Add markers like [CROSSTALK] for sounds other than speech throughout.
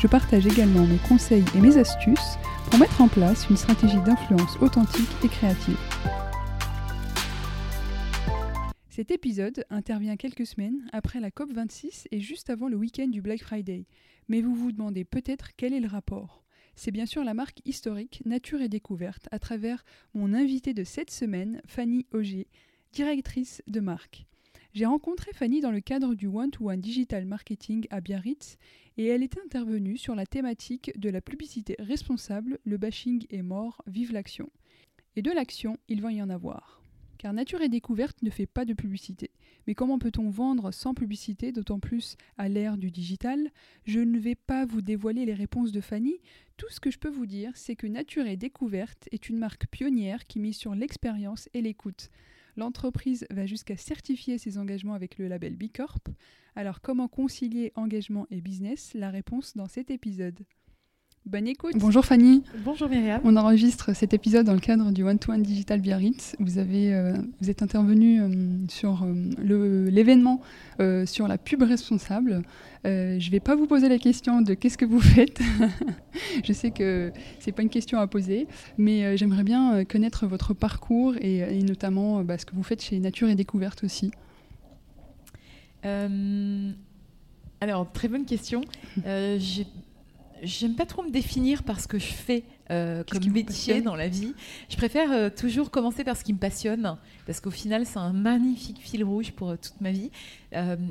Je partage également mes conseils et mes astuces pour mettre en place une stratégie d'influence authentique et créative. Cet épisode intervient quelques semaines après la COP26 et juste avant le week-end du Black Friday. Mais vous vous demandez peut-être quel est le rapport c'est bien sûr la marque historique Nature et Découverte à travers mon invité de cette semaine, Fanny Auger, directrice de marque. J'ai rencontré Fanny dans le cadre du One-to-One Digital Marketing à Biarritz et elle est intervenue sur la thématique de la publicité responsable, le bashing est mort, vive l'action. Et de l'action, il va y en avoir. Car Nature et Découverte ne fait pas de publicité. Mais comment peut-on vendre sans publicité, d'autant plus à l'ère du digital? Je ne vais pas vous dévoiler les réponses de Fanny. Tout ce que je peux vous dire, c'est que Nature et Découverte est une marque pionnière qui mise sur l'expérience et l'écoute. L'entreprise va jusqu'à certifier ses engagements avec le label Bicorp. Alors comment concilier engagement et business? La réponse dans cet épisode. Bonne écoute. Bonjour Fanny. Bonjour Myriam. On enregistre cet épisode dans le cadre du One to One Digital Biarritz. Vous avez, euh, vous êtes intervenu euh, sur euh, l'événement sur la pub responsable. je ne vais pas vous poser la question de qu'est-ce que vous faites. [LAUGHS] je sais que c'est pas une question à poser, mais j'aimerais bien connaître votre parcours et, notamment bah, ce que vous faites chez Nature et Découverte aussi. alors, très bonne question. j'ai j'aime pas trop me définir par ce que je fais euh, comme métier dans la vie. Je préfère euh, toujours commencer par ce qui me passionne, parce qu'au final, c'est un magnifique fil rouge pour euh, toute ma vie.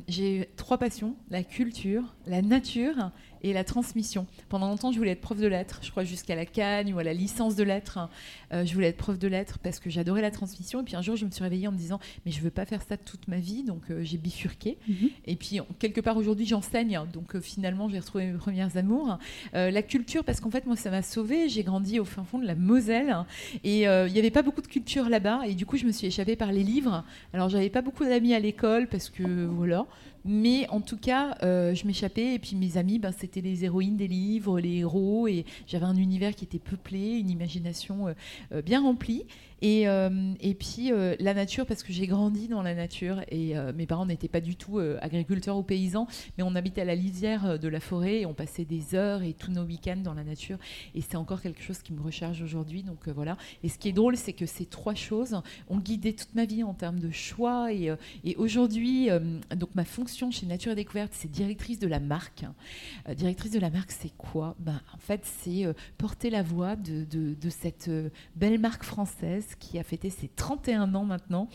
J'ai trois passions la culture, la nature et la transmission. Pendant longtemps, je voulais être prof de lettres, je crois jusqu'à la Cagne ou à la licence de lettres. je voulais être prof de lettres parce que j'adorais la transmission. Et puis un jour, je me suis réveillée en me disant, mais je veux pas faire ça toute ma vie, donc j'ai bifurqué. Mhm. Et puis quelque part aujourd'hui, j'enseigne, donc finalement, j'ai retrouvé mes premières amours. la culture, parce qu'en fait, moi, ça m'a sauvée. J'ai grandi au fin fond de la Moselle et euh, il n'y avait pas beaucoup de culture là-bas et du coup je me suis échappée par les livres. Alors j'avais pas beaucoup d'amis à l'école parce que voilà, mais en tout cas, euh, je m'échappais et puis mes amis, ben, c'était les héroïnes des livres, les héros, et j'avais un univers qui était peuplé, une imagination euh, bien remplie. Et, euh, et puis euh, la nature, parce que j'ai grandi dans la nature et euh, mes parents n'étaient pas du tout agriculteurs ou paysans, mais on habitait à la lisière de la forêt et on passait des heures et tous nos week-ends dans la nature. Et c'est encore quelque chose qui me recharge aujourd'hui. Donc voilà. Et ce qui est drôle, c'est que ces trois choses ont guidé toute ma vie en termes de choix. Et, aujourd'hui, donc ma fonction chez Nature Découverte, c'est directrice de la marque. directrice de la marque, c'est quoi? Ben, En fait, c'est porter la voix de cette belle marque française qui a fêté ses 31 ans maintenant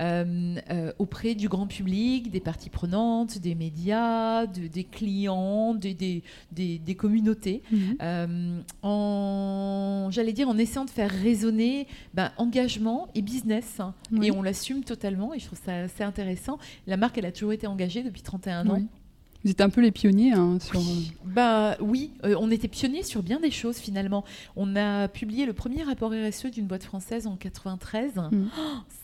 euh, euh, auprès du grand public, des parties prenantes, des médias, des clients, des, des, communautés, mhm. euh, en, j'allais dire, en essayant de faire résonner ben, engagement et business. Hein. Et on l'assume totalement et je trouve ça assez intéressant. La marque, elle a toujours été engagée depuis 31 ans. Vous êtes un peu les pionniers hein, sur. Oui. Bah oui, euh, on était pionniers sur bien des choses finalement. On a publié le premier rapport RSE d'une boîte française en 93. Mm.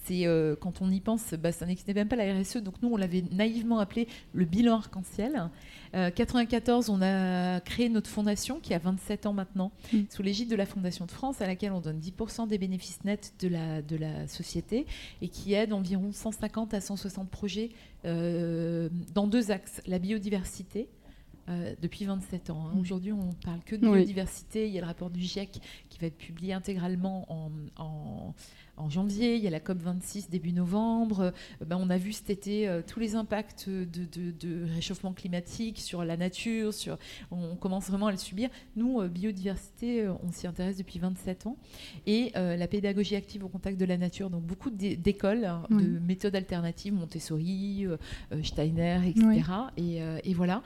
C'est euh, quand on y pense, bah, ça n'existait même pas la RSE, donc nous on l'avait naïvement appelé le bilan arc-en-ciel. 94, euh, on a créé notre fondation qui a 27 ans maintenant, mm. sous l'égide de la Fondation de France, à laquelle on donne 10% des bénéfices nets de la, de la société et qui aide environ 150 à 160 projets euh, dans deux axes la biodiversité depuis 27 ans. Hein. Aujourd'hui, on ne parle que de biodiversité. Il y a le rapport du GIEC qui va être publié intégralement en en janvier, il y a la COP26 début novembre. Euh, ben, on a vu cet été euh, tous les impacts de, réchauffement climatique sur la nature, sur, on commence vraiment à le subir. Nous, euh, biodiversité, on s'y intéresse depuis 27 ans. Et la pédagogie active au contact de la nature, donc beaucoup d'écoles, hein, de méthodes alternatives, Montessori, Steiner, etc. Et, et, voilà.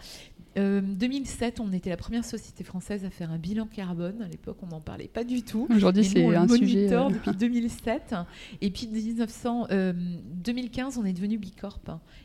2007, on était la première société française à faire un bilan carbone. À l'époque, on n'en parlait pas du tout. Aujourd'hui, c'est un sujet. depuis 2007. Et puis 1900, 2015, on est devenu Bicorp.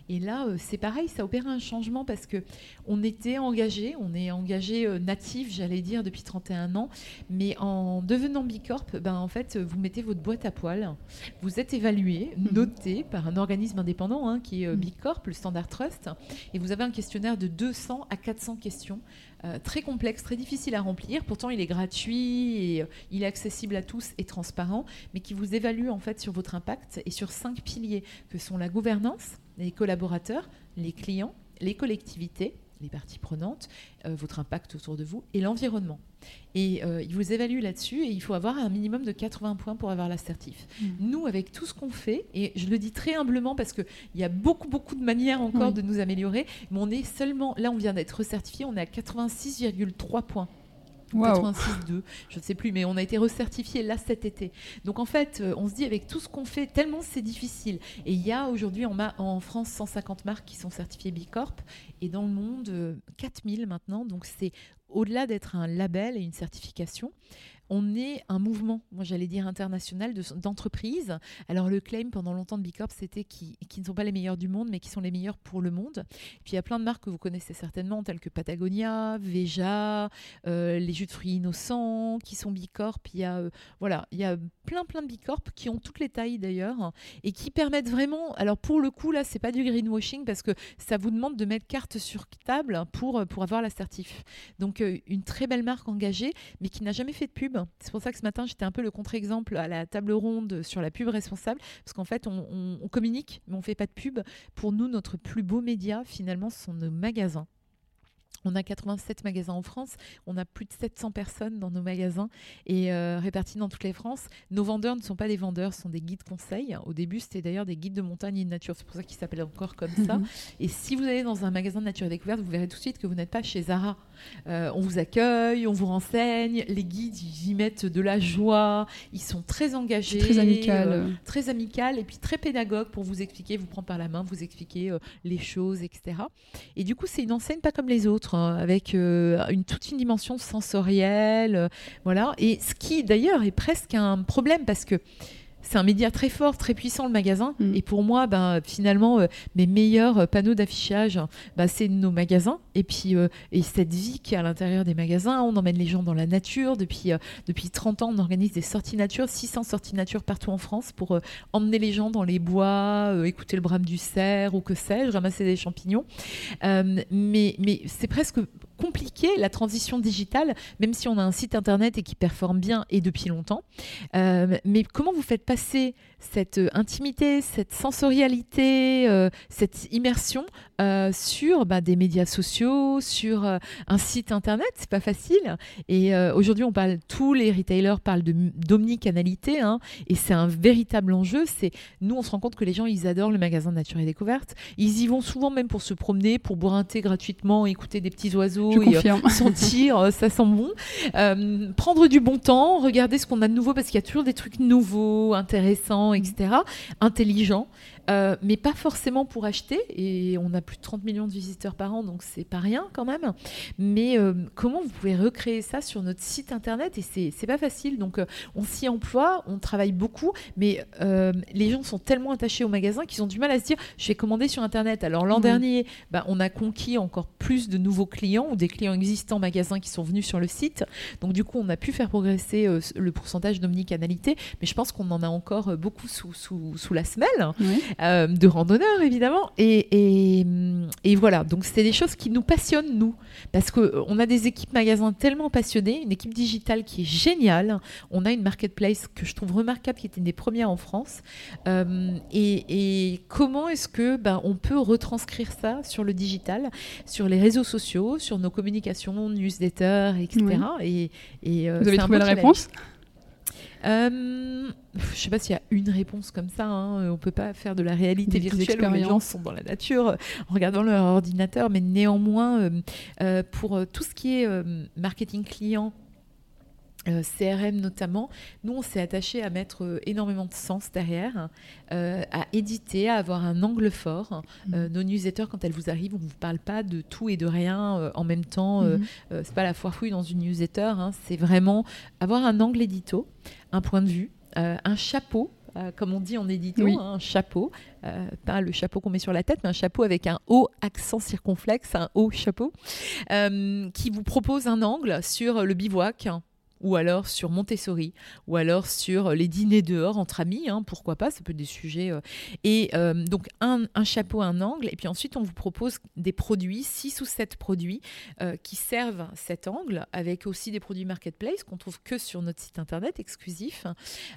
Et là, euh, c'est pareil, ça opère un changement parce que on était engagé, on est engagé euh, natif, j'allais dire, depuis 31 ans. Mais en devenant Bicorp, ben, en fait, vous mettez votre boîte à poil. Vous êtes évalué, mhm. noté par un organisme indépendant hein, qui est euh, mhm. Bicorp, le Standard Trust. Et vous avez un questionnaire de 200 à 400 questions euh, très complexe, très difficile à remplir. Pourtant, il est gratuit et euh, il est accessible à tous et transparent, mais qui vous évalue en fait sur votre impact et sur cinq piliers que sont la gouvernance, les collaborateurs, les clients, les collectivités les parties prenantes, euh, votre impact autour de vous et l'environnement. Et euh, il vous évalue là-dessus et il faut avoir un minimum de 80 points pour avoir l'assertif. Mmh. Nous, avec tout ce qu'on fait, et je le dis très humblement parce qu'il y a beaucoup, beaucoup de manières encore de nous améliorer, mais on est seulement, là on vient d'être recertifié, on est à 86,3 points. 86,2, je ne sais plus, mais on a été recertifié là cet été. Donc en fait, euh, on se dit avec tout ce qu'on fait, tellement c'est difficile. Et il y a aujourd'hui en, en, France 150 marques qui sont certifiées Bicorp et dans le monde 4000 euh, maintenant. Donc c'est au-delà d'être un label et une certification, on est un mouvement, moi j'allais dire international, d'entreprises. Alors le claim pendant longtemps de Bicorp, c'était qui, ne sont pas les meilleurs du monde, mais qui sont les meilleurs pour le monde. Puis il y a plein de marques que vous connaissez certainement, telles que Patagonia, Veja, euh, les jus de fruits innocents, qui sont Bicorp. Il y a, euh, voilà, il y a plein plein de Bicorp qui ont toutes les tailles d'ailleurs et qui permettent vraiment. Alors pour le coup là, c'est pas du greenwashing parce que ça vous demande de mettre carte sur table pour pour avoir l'assertif. Donc euh, une très belle marque engagée, mais qui n'a jamais fait de pub c'est pour ça que ce matin, j'étais un peu le contre-exemple à la table ronde sur la pub responsable, parce qu'en fait, on, on, communique, mais on ne fait pas de pub. Pour nous, notre plus beau média, finalement, ce sont nos magasins. On a 87 magasins en France, on a plus de 700 personnes dans nos magasins et euh, répartis dans toutes les France. Nos vendeurs ne sont pas des vendeurs, ce sont des guides conseils. Au début, c'était d'ailleurs des guides de montagne et de nature, c'est pour ça qu'ils s'appellent encore comme ça. [LAUGHS] et si vous allez dans un magasin de nature et découverte, vous verrez tout de suite que vous n'êtes pas chez Zara. Euh, on vous accueille, on vous renseigne, les guides, ils y mettent de la joie, ils sont très engagés, très amical, euh, très amical et puis très pédagogue pour vous expliquer, vous prendre par la main, vous expliquer les choses, etc. Et du coup, c'est une enseigne pas comme les autres. Hein, avec euh, toute une dimension sensorielle, euh. Et ce qui d'ailleurs est presque un problème parce que c'est un média très fort, très puissant, le magasin. Mm. Et pour moi, ben, finalement, euh, mes meilleurs panneaux d'affichage, ben, c'est nos magasins. Et puis, et cette vie qui est à l'intérieur des magasins, on emmène les gens dans la nature. Depuis, depuis 30 ans, on organise des sorties nature, 600 sorties nature partout en France pour emmener les gens dans les bois, écouter le brame du cerf ou que sais-je, ramasser des champignons. mais mais c'est presque compliqué la transition digitale, même si on a un site internet et qui performe bien et depuis longtemps. Euh, mais comment vous faites passer cette euh, intimité, cette sensorialité, euh, cette immersion sur bah, des médias sociaux, sur un site internet, c'est pas facile. Et aujourd'hui, on parle, tous les retailers parlent d'omnicanalité, hein, et c'est un véritable enjeu. C'est nous, on se rend compte que les gens, ils adorent le magasin de nature et découverte. Ils y vont souvent même pour se promener, pour boire gratuitement, écouter des petits oiseaux je sentir, [LAUGHS] ça sent bon. Euh, prendre du bon temps, regarder ce qu'on a de nouveau parce qu'il y a toujours des trucs nouveaux, intéressants, etc. Intelligents. Euh, mais pas forcément pour acheter. Et on a plus de 30 millions de visiteurs par an, donc c'est pas rien quand même. Mais euh, comment vous pouvez recréer ça sur notre site internet? Et c'est pas facile. Donc euh, on s'y emploie, on travaille beaucoup, mais les gens sont tellement attachés au magasin qu'ils ont du mal à se dire je vais commander sur internet. Alors l'an dernier, bah, on a conquis encore plus de nouveaux clients ou des clients existants magasins qui sont venus sur le site. Donc du coup, on a pu faire progresser le pourcentage d'omnicanalité, mais je pense qu'on en a encore beaucoup sous, sous, sous la semelle. De randonneurs évidemment. Et, et, voilà, donc c'est des choses qui nous passionnent, nous, parce qu'on a des équipes magasins tellement passionnées, une équipe digitale qui est géniale. On a une marketplace que je trouve remarquable, qui était une des premières en France. et, comment est-ce que ben, on peut retranscrire ça sur le digital, sur les réseaux sociaux, sur nos communications, newsletters, etc. Et, et Vous avez trouvé la réponse? Euh, je ne sais pas s'il y a une réponse comme ça. Hein. On ne peut pas faire de la réalité virtuelle où les gens sont dans la nature euh, en regardant leur ordinateur. Mais néanmoins, euh, pour tout ce qui est marketing client, CRM notamment, nous on s'est attaché à mettre énormément de sens derrière, à éditer, à avoir un angle fort. Mmh. nos newsletters, quand elles vous arrivent, on ne vous parle pas de tout et de rien en même temps. Mmh. c'est pas la foire fouille dans une newsletter, hein. c'est vraiment avoir un angle édito, un point de vue, euh, un chapeau euh, comme on dit en édito, hein, un chapeau, euh, pas le chapeau qu'on met sur la tête, mais un chapeau avec un haut accent circonflexe, un haut chapeau, qui vous propose un angle sur le bivouac, ou alors sur Montessori, ou alors sur les dîners dehors entre amis, hein, pourquoi pas, ça peut être des sujets. Euh. et euh, donc un, chapeau, un angle, et puis ensuite on vous propose des produits, six ou sept produits euh, qui servent cet angle, avec aussi des produits marketplace qu'on trouve que sur notre site internet exclusif,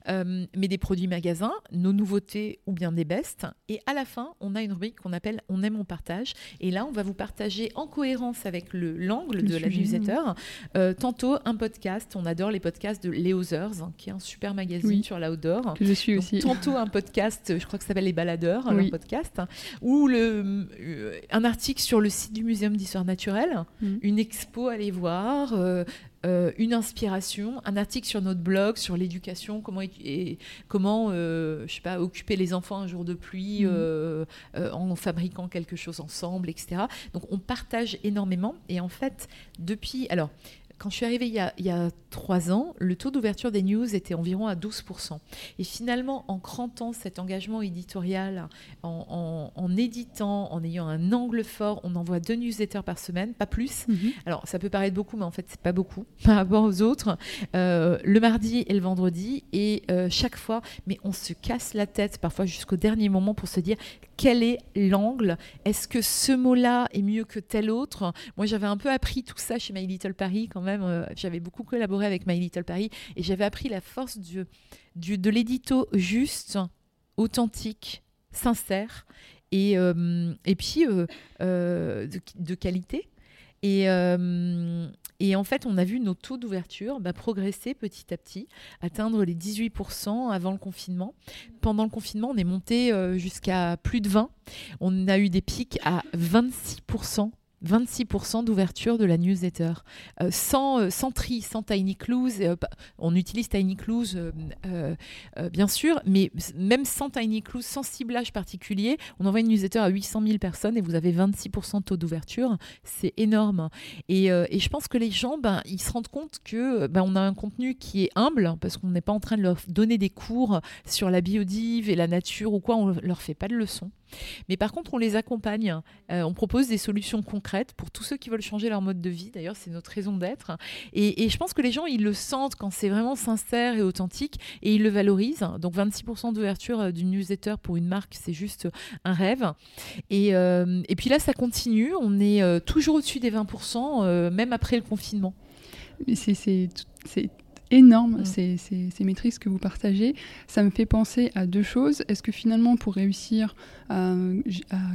mais des produits magasins, nos nouveautés ou bien des bestes. Et à la fin, on a une rubrique qu'on appelle On aime, on partage. Et là, on va vous partager en cohérence avec l'angle de la newsletter, tantôt un podcast, on les podcasts de Léo hein, qui est un super magazine sur l'outdoor. je suis aussi. Tantôt un podcast, je crois que ça s'appelle Les Baladeurs, oui. podcast, ou le, euh, un article sur le site du Muséum d'histoire naturelle, mm. une expo à aller voir. Euh, euh, une inspiration, un article sur notre blog sur l'éducation, comment, et, comment je sais pas, occuper les enfants un jour de pluie mm. en fabriquant quelque chose ensemble, etc. Donc on partage énormément et en fait depuis, alors quand je suis arrivée il y a, trois ans, le taux d'ouverture des news était environ à 12%. Et finalement, en crantant cet engagement éditorial, en, éditant, en ayant un angle fort, on envoie deux newsletters par semaine, pas plus. Mhm. Alors, ça peut paraître beaucoup, mais en fait, c'est pas beaucoup [LAUGHS] par rapport aux autres. Euh, le mardi et le vendredi. Et euh, chaque fois, mais on se casse la tête, parfois jusqu'au dernier moment, pour se dire quel est l'angle? Est-ce que ce mot-là est mieux que tel autre? Moi, j'avais un peu appris tout ça chez My Little Paris quand même euh, j'avais beaucoup collaboré avec My Little Paris et j'avais appris la force du, de l'édito juste, authentique, sincère et, euh, et puis euh, de, qualité. Et, et, en fait, on a vu nos taux d'ouverture bah, progresser petit à petit, atteindre les 18% avant le confinement. Pendant le confinement, on est monté jusqu'à plus de 20. On a eu des pics à 26% 26% d'ouverture de la newsletter. Euh, sans, euh, sans tri, sans Tiny Clues. Euh, on utilise Tiny Clues, bien sûr, mais même sans Tiny Clues, sans ciblage particulier, on envoie une newsletter à 800 000 personnes et vous avez 26% de taux d'ouverture. C'est énorme. Et, je pense que les gens, ben, ils se rendent compte que ben, on a un contenu qui est humble, parce qu'on n'est pas en train de leur donner des cours sur la biodive et la nature ou quoi, on leur fait pas de leçons. Mais par contre, on les accompagne. Euh, on propose des solutions concrètes pour tous ceux qui veulent changer leur mode de vie. D'ailleurs, c'est notre raison d'être. Et, je pense que les gens, ils le sentent quand c'est vraiment sincère et authentique et ils le valorisent. Donc, 26% d'ouverture euh, d'une newsletter pour une marque, c'est juste un rêve. Et, euh, puis là, ça continue. On est toujours au-dessus des 20%, même après le confinement. C'est énorme, mm. ces, ces, maîtrises que vous partagez. Ça me fait penser à deux choses. Est-ce que finalement, pour réussir à,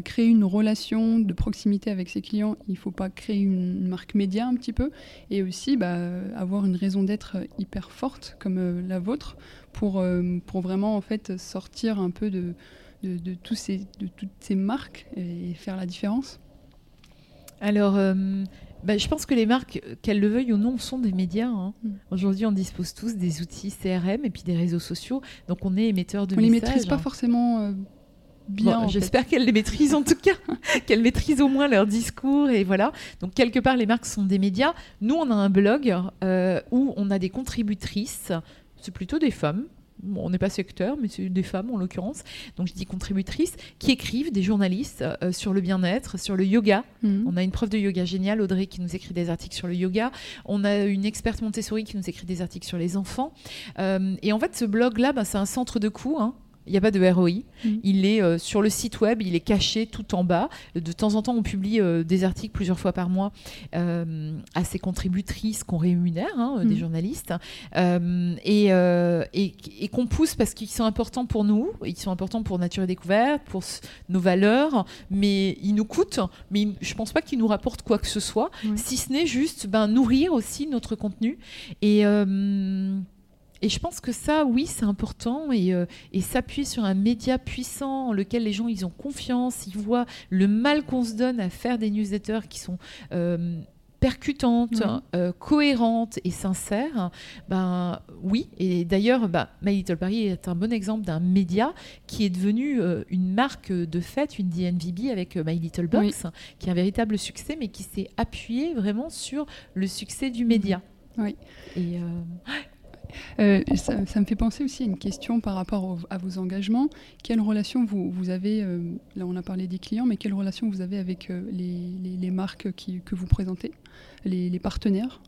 créer une relation de proximité avec ses clients, il ne faut pas créer une marque média un petit peu Et aussi bah, avoir une raison d'être hyper forte comme euh, la vôtre pour, euh, pour vraiment en fait sortir un peu de, de, tous ces, de toutes ces marques et faire la différence? Alors, euh, bah, je pense que les marques, qu'elles le veuillent ou non, sont des médias. Hein. Mm. Aujourd'hui, on dispose tous des outils CRM et puis des réseaux sociaux. Donc, on est émetteur de on messages. On les maîtrise pas forcément euh, bien. J'espère qu'elles les maîtrisent en tout cas, [LAUGHS] qu'elles maîtrisent au moins leur discours. Et voilà. Donc, quelque part, les marques sont des médias. Nous, on a un blog euh, où on a des contributrices. C'est plutôt des femmes on n'est pas secteur, mais c'est des femmes en l'occurrence, donc je dis contributrices, qui écrivent, des journalistes, euh, sur le bien-être, sur le yoga. Mhm. On a une prof de yoga géniale, Audrey, qui nous écrit des articles sur le yoga. On a une experte Montessori qui nous écrit des articles sur les enfants. Euh, et en fait, ce blog-là, bah, c'est un centre de coûts. Hein. Il n'y a pas de ROI. Mm. Il est euh, sur le site web, il est caché tout en bas. De temps en temps, on publie euh, des articles plusieurs fois par mois euh, à ces contributrices qu'on rémunère, hein, des Mm. journalistes, et, et- et qu'on pousse parce qu'ils sont importants pour nous, ils sont importants pour Nature et Découverte, pour nos valeurs, mais ils nous coûtent. Mais ils- je ne pense pas qu'ils nous rapportent quoi que ce soit, si ce n'est juste ben, nourrir aussi notre contenu. Et. Et je pense que ça, oui, c'est important et, euh, et s'appuyer sur un média puissant en lequel les gens ils ont confiance, ils voient le mal qu'on se donne à faire des newsletters qui sont euh, percutantes, Oui. euh, cohérentes et sincères. Ben oui, et d'ailleurs, bah, My Little Paris est un bon exemple d'un média qui est devenu euh, une marque de fête, une DNVB avec euh, My Little Box, qui est un véritable succès, mais qui s'est appuyé vraiment sur le succès du média. Oui. Et euh, ça, me fait penser aussi à une question par rapport à vos engagements. Quelle relation vous, avez, euh, là on a parlé des clients, mais quelle relation vous avez avec euh, les, marques que vous présentez, les, partenaires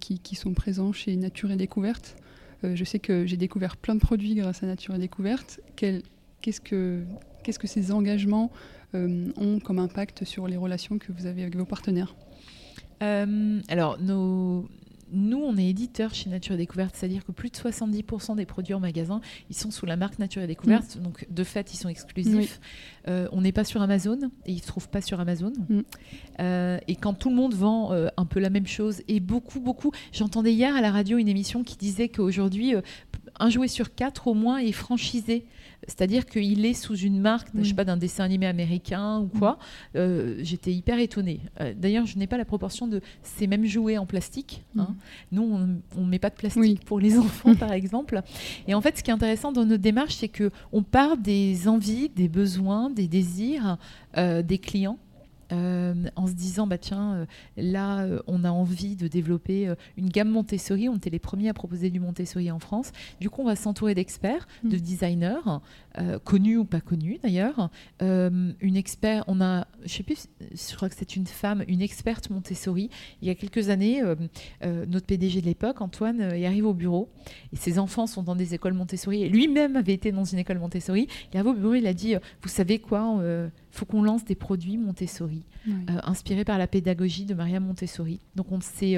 qui, sont présents chez Nature et Découverte? Je sais que j'ai découvert plein de produits grâce à Nature et Découverte. Qu'est-ce que, qu'est-ce que ces engagements ont comme impact sur les relations que vous avez avec vos partenaires? Alors, nos- nous, on est éditeur chez Nature et Découverte, c'est-à-dire que plus de 70% des produits en magasin, ils sont sous la marque Nature et Découverte. Donc, de fait, ils sont exclusifs. Euh, on n'est pas sur Amazon et ils ne se trouvent pas sur Amazon. Mm. Euh, et quand tout le monde vend euh, un peu la même chose, et beaucoup, beaucoup. J'entendais hier à la radio une émission qui disait qu'aujourd'hui, un jouet sur quatre au moins est franchisé. C'est-à-dire qu'il est sous une marque, je Oui. sais pas, d'un dessin animé américain ou quoi. Euh, J'étais hyper étonnée. Euh, D'ailleurs, je n'ai pas la proportion de ces mêmes jouets en plastique. hein. Mhm. Nous, on ne met pas de plastique Oui. pour les [LAUGHS] enfants, par [LAUGHS] exemple. Et en fait, ce qui est intéressant dans notre démarche, c'est que on part des envies, des besoins, des désirs euh, des clients. Euh, en se disant bah tiens euh, là euh, on a envie de développer une gamme Montessori on était les premiers à proposer du Montessori en France du coup on va s'entourer d'experts Mm. de designers euh, connus ou pas connus d'ailleurs. Euh, une expert on a je sais plus je crois que c'est une femme une experte Montessori. Il y a quelques années euh, notre PDG de l'époque Antoine il arrive au bureau. Et ses enfants sont dans des écoles Montessori. Et lui-même avait été dans une école Montessori. Il arrive au bureau il a dit vous savez quoi faut qu'on lance des produits Montessori. Inspirés par la pédagogie de Maria Montessori. Donc on s'est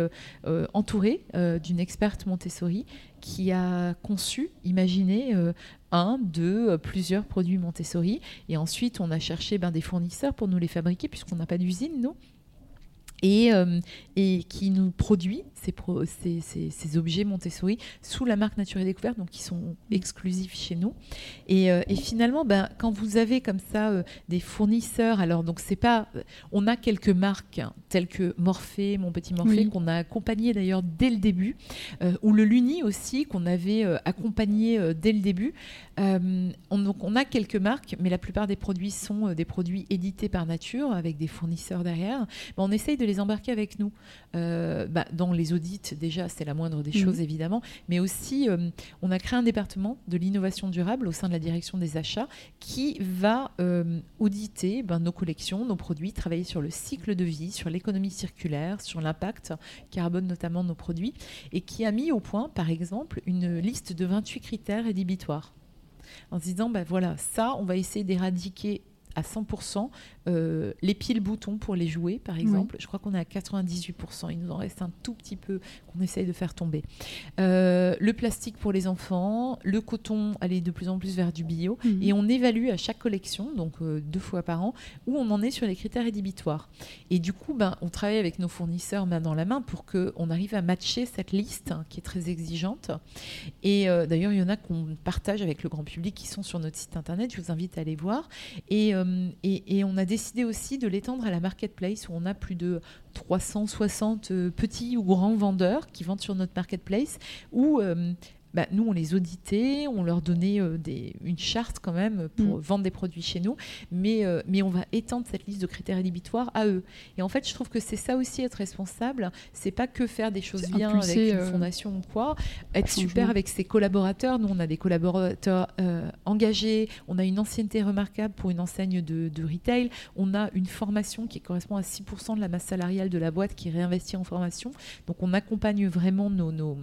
entouré d'une experte Montessori qui a conçu, imaginé euh, un, deux, euh, plusieurs produits Montessori. Et ensuite on a cherché ben, des fournisseurs pour nous les fabriquer puisqu'on n'a pas d'usine, nous. Et, euh, et qui nous produit ces, pro- ces, ces- ces objets Montessori sous la marque Nature et Découverte, donc qui sont exclusifs chez nous. Et, euh, et finalement, ben, quand vous avez comme ça euh, des fournisseurs, alors donc c'est pas, on a quelques marques hein, telles que Morphée, mon petit Morphée, Oui. qu'on a accompagné d'ailleurs dès le début, euh, ou le Luni aussi qu'on avait euh, accompagné euh, dès le début. Euh, on, donc on a quelques marques, mais la plupart des produits sont euh, des produits édités par Nature avec des fournisseurs derrière. Ben, on essaye de les embarquer avec nous Euh, bah, dans les audits. Déjà, c'est la moindre des Mhm. choses évidemment, mais aussi euh, on a créé un département de l'innovation durable au sein de la direction des achats qui va euh, auditer ben, nos collections, nos produits, travailler sur le cycle de vie, sur l'économie circulaire, sur l'impact carbone notamment de nos produits, et qui a mis au point, par exemple, une liste de 28 critères rédhibitoires. En se disant, ben voilà, ça, on va essayer d'éradiquer à 100% euh, les piles-boutons pour les jouets, par exemple. Je crois qu'on est à 98%. Il nous en reste un tout petit peu qu'on essaye de faire tomber. Euh, le plastique pour les enfants, le coton aller de plus en plus vers du bio. Mhm. Et on évalue à chaque collection, donc euh, deux fois par an, où on en est sur les critères rédhibitoires. Et du coup, ben, on travaille avec nos fournisseurs main dans la main pour qu'on arrive à matcher cette liste hein, qui est très exigeante. Et d'ailleurs, il y en a qu'on partage avec le grand public qui sont sur notre site internet. Je vous invite à aller voir. Et, euh, et, et on a décidé aussi de l'étendre à la marketplace où on a plus de 360 euh, petits ou grands vendeurs qui vendent sur notre marketplace euh, bah, nous, on les auditait, on leur donnait euh, des, une charte quand même pour Mm. vendre des produits chez nous, mais, euh, mais on va étendre cette liste de critères rédhibitoires à eux. Et en fait, je trouve que c'est ça aussi être responsable. C'est pas que faire des choses bien impulser, avec une euh, fondation ou quoi, être super avec ses collaborateurs. Nous, on a des collaborateurs engagés, on a une ancienneté remarquable pour une enseigne de, de retail, on a une formation qui correspond à 6% de la masse salariale de la boîte qui est réinvestie en formation. Donc, on accompagne vraiment nos, nos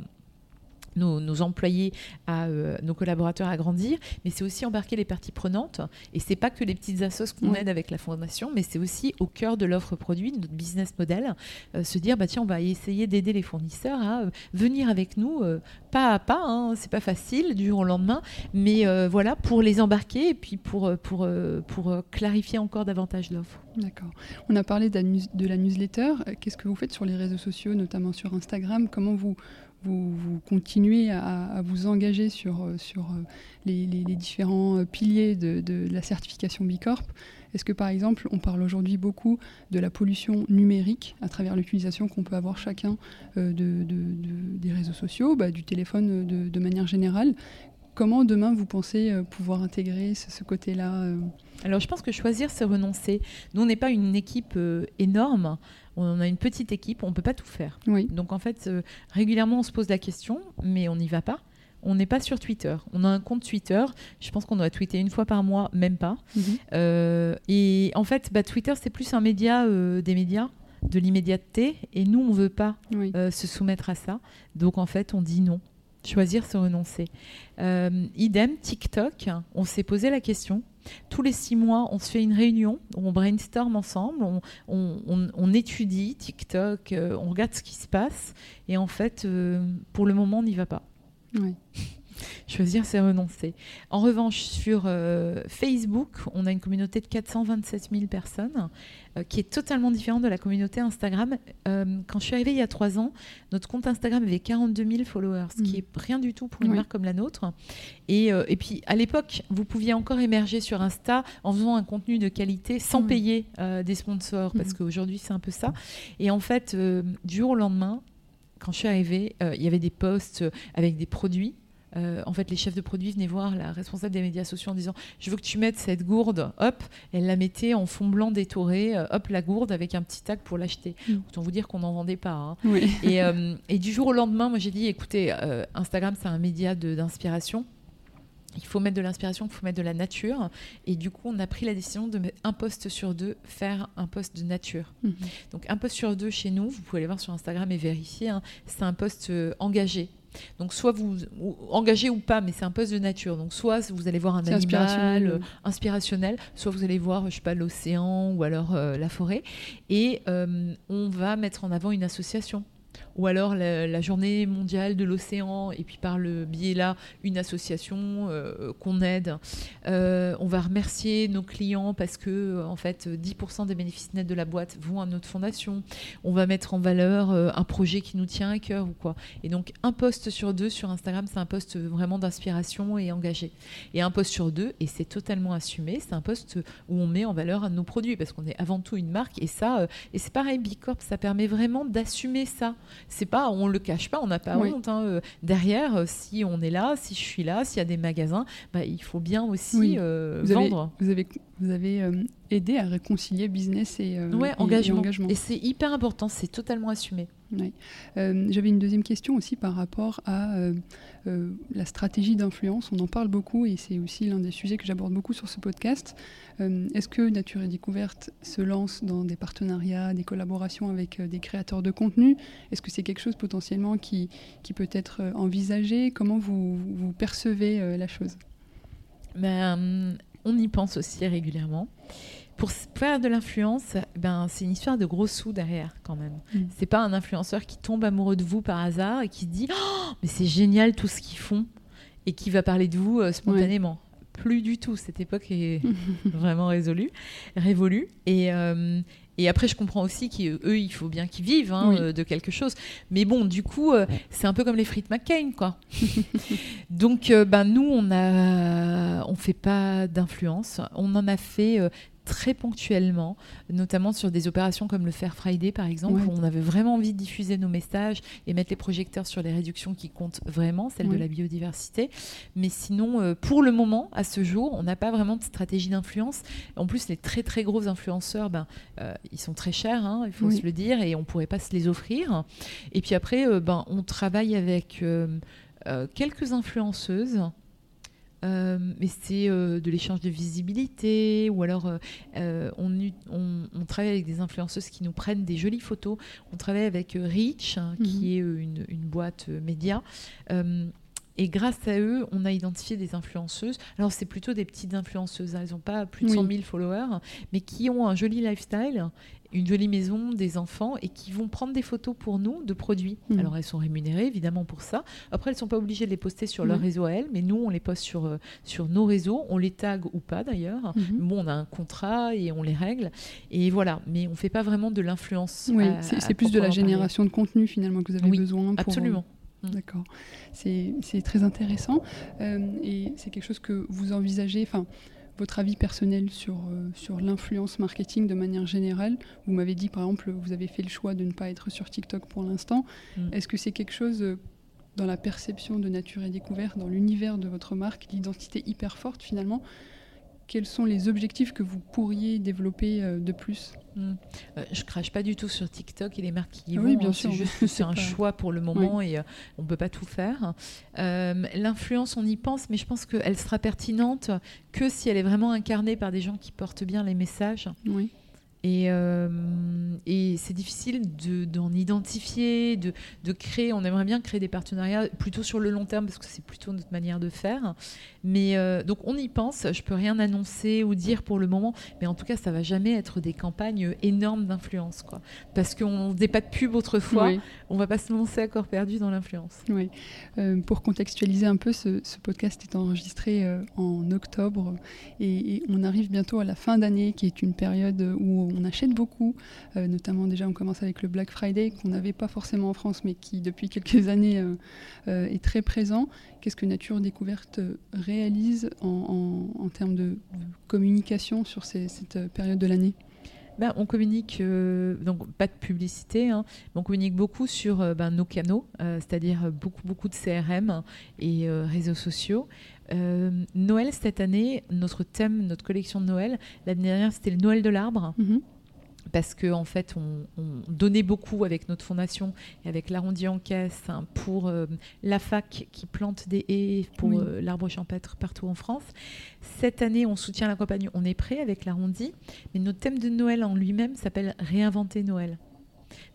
nos, employés, à euh, nos collaborateurs à grandir, mais c'est aussi embarquer les parties prenantes. Et c'est pas que les petites assos qu'on aide avec la fondation, mais c'est aussi au cœur de l'offre produit, notre business model, euh, se dire bah tiens, on va essayer d'aider les fournisseurs à euh, venir avec nous pas à pas. Hein, c'est pas facile du jour au lendemain, mais voilà pour les embarquer et puis pour pour pour clarifier encore davantage l'offre. D'accord. On a parlé de la, de la newsletter. Qu'est-ce que vous faites sur les réseaux sociaux, notamment sur Instagram? Comment vous vous, continuez à, vous engager sur, euh, sur euh, les, différents euh, piliers de, la certification Bicorp. Est-ce que par exemple, on parle aujourd'hui beaucoup de la pollution numérique à travers l'utilisation qu'on peut avoir chacun de, des réseaux sociaux, bah, du téléphone de, manière générale? Comment demain vous pensez pouvoir intégrer ce, côté-là Alors je pense que choisir, c'est renoncer. Nous, on n'est pas une équipe énorme on a une petite équipe, on ne peut pas tout faire. Donc en fait, euh, régulièrement, on se pose la question, mais on n'y va pas. On n'est pas sur Twitter. On a un compte Twitter. Je pense qu'on doit tweeter une fois par mois, même pas. Mhm. Euh, et en fait, bah, Twitter, c'est plus un média euh, des médias de l'immédiateté et nous on veut pas se soumettre à ça donc en fait on dit non choisir c'est renoncer idem TikTok on s'est posé la question tous les six mois, on se fait une réunion, on brainstorm ensemble, on, étudie TikTok, euh, on regarde ce qui se passe. Et en fait, euh, pour le moment, on n'y va pas. Choisir, c'est renoncer. En revanche, sur euh, Facebook, on a une communauté de 427 000 personnes euh, qui est totalement différente de la communauté Instagram. Euh, quand je suis arrivée il y a trois ans, notre compte Instagram avait 42 000 followers, ce qui mm. est rien du tout pour une marque comme la nôtre. Et, et, puis, à l'époque, vous pouviez encore émerger sur Insta en faisant un contenu de qualité sans payer des sponsors, parce mm. qu'aujourd'hui, c'est un peu ça. Et en fait, du jour au lendemain, quand je suis arrivée, il y avait des posts avec des produits euh, en fait, les chefs de produits venaient voir la responsable des médias sociaux en disant Je veux que tu mettes cette gourde, hop, elle la mettait en fond blanc détoré, euh, hop, la gourde avec un petit tag pour l'acheter. Mm. Autant vous dire qu'on n'en vendait pas. Hein. [LAUGHS] Euh, et, du jour au lendemain, moi j'ai dit Écoutez, Instagram, c'est un média d'inspiration. Il faut mettre de l'inspiration, il faut mettre de la nature. Et du coup, on a pris la décision de mettre un poste sur deux, faire un poste de nature. Mm-hmm. Donc, un poste sur deux chez nous, vous pouvez aller voir sur Instagram et vérifier, hein, c'est un poste engagé donc soit vous, engagez ou pas, mais c'est un poste de nature. Donc soit vous allez voir un animal euh, inspirationnel, soit vous allez voir, je sais pas, l'océan ou alors euh, la forêt. Et euh, on va mettre en avant une association ou alors la, journée mondiale de l'océan, et puis par le biais là, une association euh, qu'on aide. Euh, on va remercier nos clients parce que, euh, en fait, 10% des bénéfices nets de la boîte vont à notre fondation. On va mettre en valeur un projet qui nous tient à cœur ou quoi. Et donc, un poste sur deux sur Instagram, c'est un poste vraiment d'inspiration et engagé. Et un poste sur deux, et c'est totalement assumé, c'est un poste où on met en valeur nos produits parce qu'on est avant tout une marque. Et ça, et c'est pareil, Bicorp, ça permet vraiment d'assumer ça c'est pas, on le cache pas, on n'a pas honte. Hein, euh, derrière, euh, si on est là, si je suis là, s'il y a des magasins, bah, il faut bien aussi euh, vendre. vous avez, vous avez aidé à réconcilier business et, engagement. et c'est hyper important, c'est totalement assumé. Euh, j'avais une deuxième question aussi par rapport à euh, euh, la stratégie d'influence. On en parle beaucoup et c'est aussi l'un des sujets que j'aborde beaucoup sur ce podcast. Est-ce que Nature et Découverte se lance dans des partenariats, des collaborations avec des créateurs de contenu? Est-ce que c'est quelque chose potentiellement qui, qui peut être envisagé? Comment vous, vous percevez la chose? Ben, On y pense aussi régulièrement pour faire de l'influence, ben, c'est une histoire de gros sous derrière quand même. Mm. C'est pas un influenceur qui tombe amoureux de vous par hasard et qui dit oh, mais c'est génial tout ce qu'ils font et qui va parler de vous euh, spontanément. Plus du tout. Cette époque est [LAUGHS] vraiment résolue, révolue. Et, euh, et après, je comprends aussi qu'eux, il faut bien qu'ils vivent hein, euh, de quelque chose. Mais bon, du coup, c'est un peu comme les frites McCain, quoi. [LAUGHS] Donc, ben, nous, on a, on fait pas d'influence. On en a fait très ponctuellement, notamment sur des opérations comme le Fair Friday par exemple, où on avait vraiment envie de diffuser nos messages et mettre les projecteurs sur les réductions qui comptent vraiment, celles de la biodiversité. Mais sinon, euh, pour le moment, à ce jour, on n'a pas vraiment de stratégie d'influence. En plus, les très très gros influenceurs, ben, euh, ils sont très chers, hein, il faut se le dire, et on ne pourrait pas se les offrir. Et puis après, euh, ben, on travaille avec quelques influenceuses mais c'est de l'échange de visibilité, ou alors on, on, travaille avec des influenceuses qui nous prennent des jolies photos. On travaille avec Reach, hein, qui mhm. est une, une boîte média. Et grâce à eux, on a identifié des influenceuses. Alors, c'est plutôt des petites influenceuses. Hein. Elles n'ont pas plus de 100 000 followers, mais qui ont un joli lifestyle, une jolie maison, des enfants, et qui vont prendre des photos pour nous de produits. Mm. Alors, elles sont rémunérées, évidemment, pour ça. Après, elles ne sont pas obligées de les poster sur leur réseau à elles, mais nous, on les poste sur, euh, sur nos réseaux. On les tag ou pas, d'ailleurs. Mm-hmm. Bon, on a un contrat et on les règle. Et voilà. Mais on ne fait pas vraiment de l'influence. Oui, c'est plus de la génération de contenu, finalement, que vous avez besoin. Pour, absolument. Mm. D'accord. C'est très intéressant. Euh, et c'est quelque chose que vous envisagez, enfin, votre avis personnel sur, euh, sur l'influence marketing de manière générale. Vous m'avez dit, par exemple, vous avez fait le choix de ne pas être sur TikTok pour l'instant. Mm. Est-ce que c'est quelque chose euh, dans la perception de nature et découverte, dans l'univers de votre marque, d'identité hyper forte finalement quels sont les objectifs que vous pourriez développer euh, de plus? Hmm. euh, Je crache pas du tout sur TikTok et les marques qui y vont. Hein. c'est juste c'est un choix pour le moment et euh, on ne peut pas tout faire. L'influence, on y pense, mais je pense qu'elle sera pertinente que si elle est vraiment incarnée par des gens qui portent bien les messages. Oui. Euh, et, c'est difficile d'en identifier, de, de, créer. On aimerait bien créer des partenariats plutôt sur le long terme parce que c'est plutôt notre manière de faire. Mais euh, donc on y pense. Je peux rien annoncer ou dire pour le moment, mais en tout cas ça va jamais être des campagnes énormes d'influence, quoi. Parce qu'on faisait pas de pub autrefois. On va pas se lancer à corps perdu dans l'influence. Oui. Euh, pour contextualiser un peu, ce, podcast est enregistré en octobre et, et, on arrive bientôt à la fin d'année, qui est une période où on achète beaucoup, euh, notamment déjà on commence avec le Black Friday qu'on n'avait pas forcément en France mais qui depuis quelques années euh, euh, est très présent. Qu'est-ce que Nature Découverte réalise en, termes de, communication sur cette période de l'année? Ben, on communique, donc pas de publicité, hein, mais on communique beaucoup sur ben, nos canaux, c'est-à-dire beaucoup de CRM et réseaux sociaux. Euh, Noël cette année, notre thème, notre collection de Noël, l'année dernière c'était le Noël de l'arbre. Mhm. Parce qu'en en fait, on, donnait beaucoup avec notre fondation et avec l'arrondi en caisse hein, pour euh, la fac qui plante des haies pour euh, l'arbre champêtre partout en France. Cette année, on soutient la campagne On est prêt avec l'arrondi, mais notre thème de Noël en lui-même s'appelle Réinventer Noël.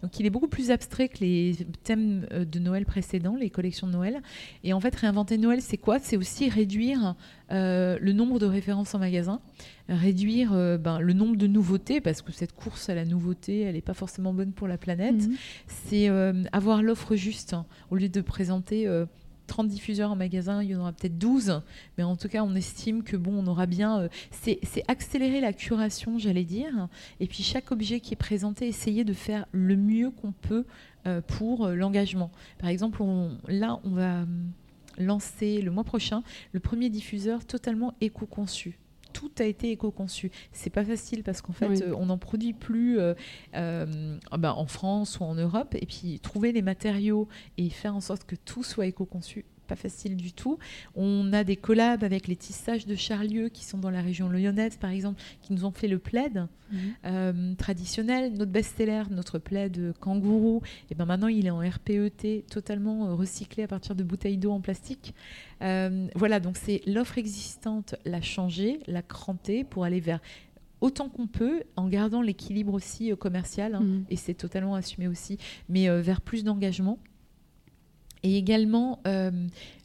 Donc il est beaucoup plus abstrait que les thèmes euh, de Noël précédents, les collections de Noël. Et en fait, réinventer Noël, c'est quoi? C'est aussi réduire euh, le nombre de références en magasin, réduire euh, ben, le nombre de nouveautés, parce que cette course à la nouveauté, elle n'est pas forcément bonne pour la planète. Mhm. C'est avoir l'offre juste, hein, au lieu de présenter 30 diffuseurs en magasin, il y en aura peut-être 12, mais en tout cas, on estime que bon, on aura bien. Euh, c'est accélérer la curation, j'allais dire, et puis chaque objet qui est présenté, essayer de faire le mieux qu'on peut euh, pour euh, l'engagement. Par exemple, là, on va lancer le mois prochain le premier diffuseur totalement éco-conçu tout a été éco-conçu. C'est pas facile parce qu'en fait, on n'en produit plus ben, en France ou en Europe. Et puis, trouver les matériaux et faire en sorte que tout soit éco-conçu, pas facile du tout. On a des collabs avec les tissages de Charlieu qui sont dans la région lyonnaise, par exemple, qui nous ont fait le plaid mhm. euh, traditionnel. Notre best-seller, notre plaid kangourou, et ben maintenant il est en RPET, totalement euh, recyclé à partir de bouteilles d'eau en plastique. Euh, voilà, donc c'est l'offre existante, la changer, la cranter pour aller vers autant qu'on peut, en gardant l'équilibre aussi commercial, hein, mhm. et c'est totalement assumé aussi, mais vers plus d'engagement. Et également, euh,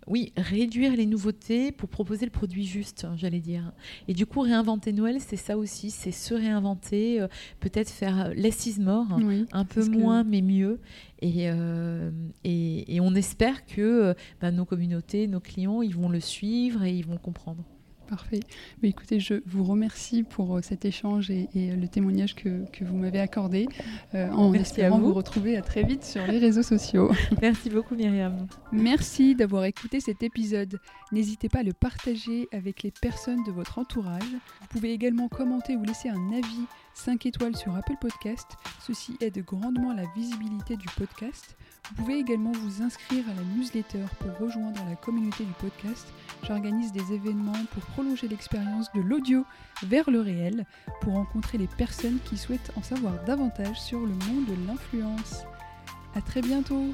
oui, réduire les nouveautés pour proposer le produit juste, hein, j'allais dire. Et du coup, réinventer Noël, c'est ça aussi, c'est se réinventer, euh, peut-être faire less is more, hein, un peu moins mais mieux. Euh, et, et, on espère que bah, nos communautés, nos clients, ils vont le suivre et ils vont comprendre. Parfait. Mais écoutez, je vous remercie pour euh, cet échange et, le témoignage que, vous m'avez accordé. Euh, en espérant vous. retrouver à très vite sur les réseaux sociaux. [LAUGHS] Merci beaucoup Myriam. Merci d'avoir écouté cet épisode. N'hésitez pas à le partager avec les personnes de votre entourage. Vous pouvez également commenter ou laisser un avis 5 étoiles sur Apple Podcast. Ceci aide grandement la visibilité du podcast. Vous pouvez également vous inscrire à la newsletter pour rejoindre la communauté du podcast. J'organise des événements pour prolonger l'expérience de l'audio vers le réel, pour rencontrer les personnes qui souhaitent en savoir davantage sur le monde de l'influence. A très bientôt